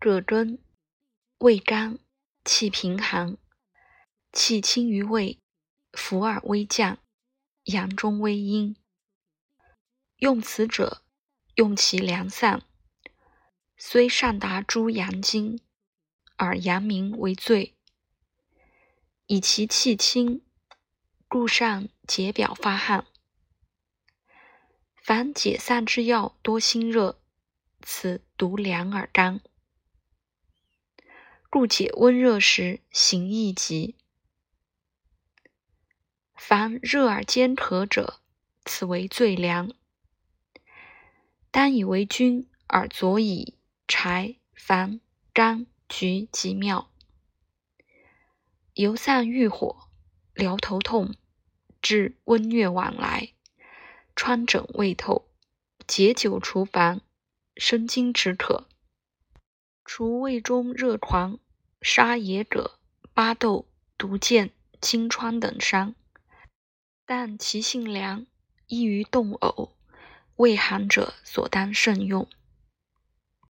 葛根，味甘，气平寒，气清于胃，伏而微降，阳中微阴。用此者，用其良散，虽上达诸阳经，而阳明为最。以其气清，故善解表发汗。凡解散之药，多辛热，此独凉而甘。故解温热时，行亦急。凡热而兼渴者，此为最凉。当以为君，而佐以柴、黄、甘、菊即妙。由散郁火，疗头痛，治温疟往来，疮疹未透，解酒除烦，生津止渴，除胃中热狂，杀野葛、巴豆、毒箭、金疮等伤。但其性凉，易于动呕，胃寒者所当慎用。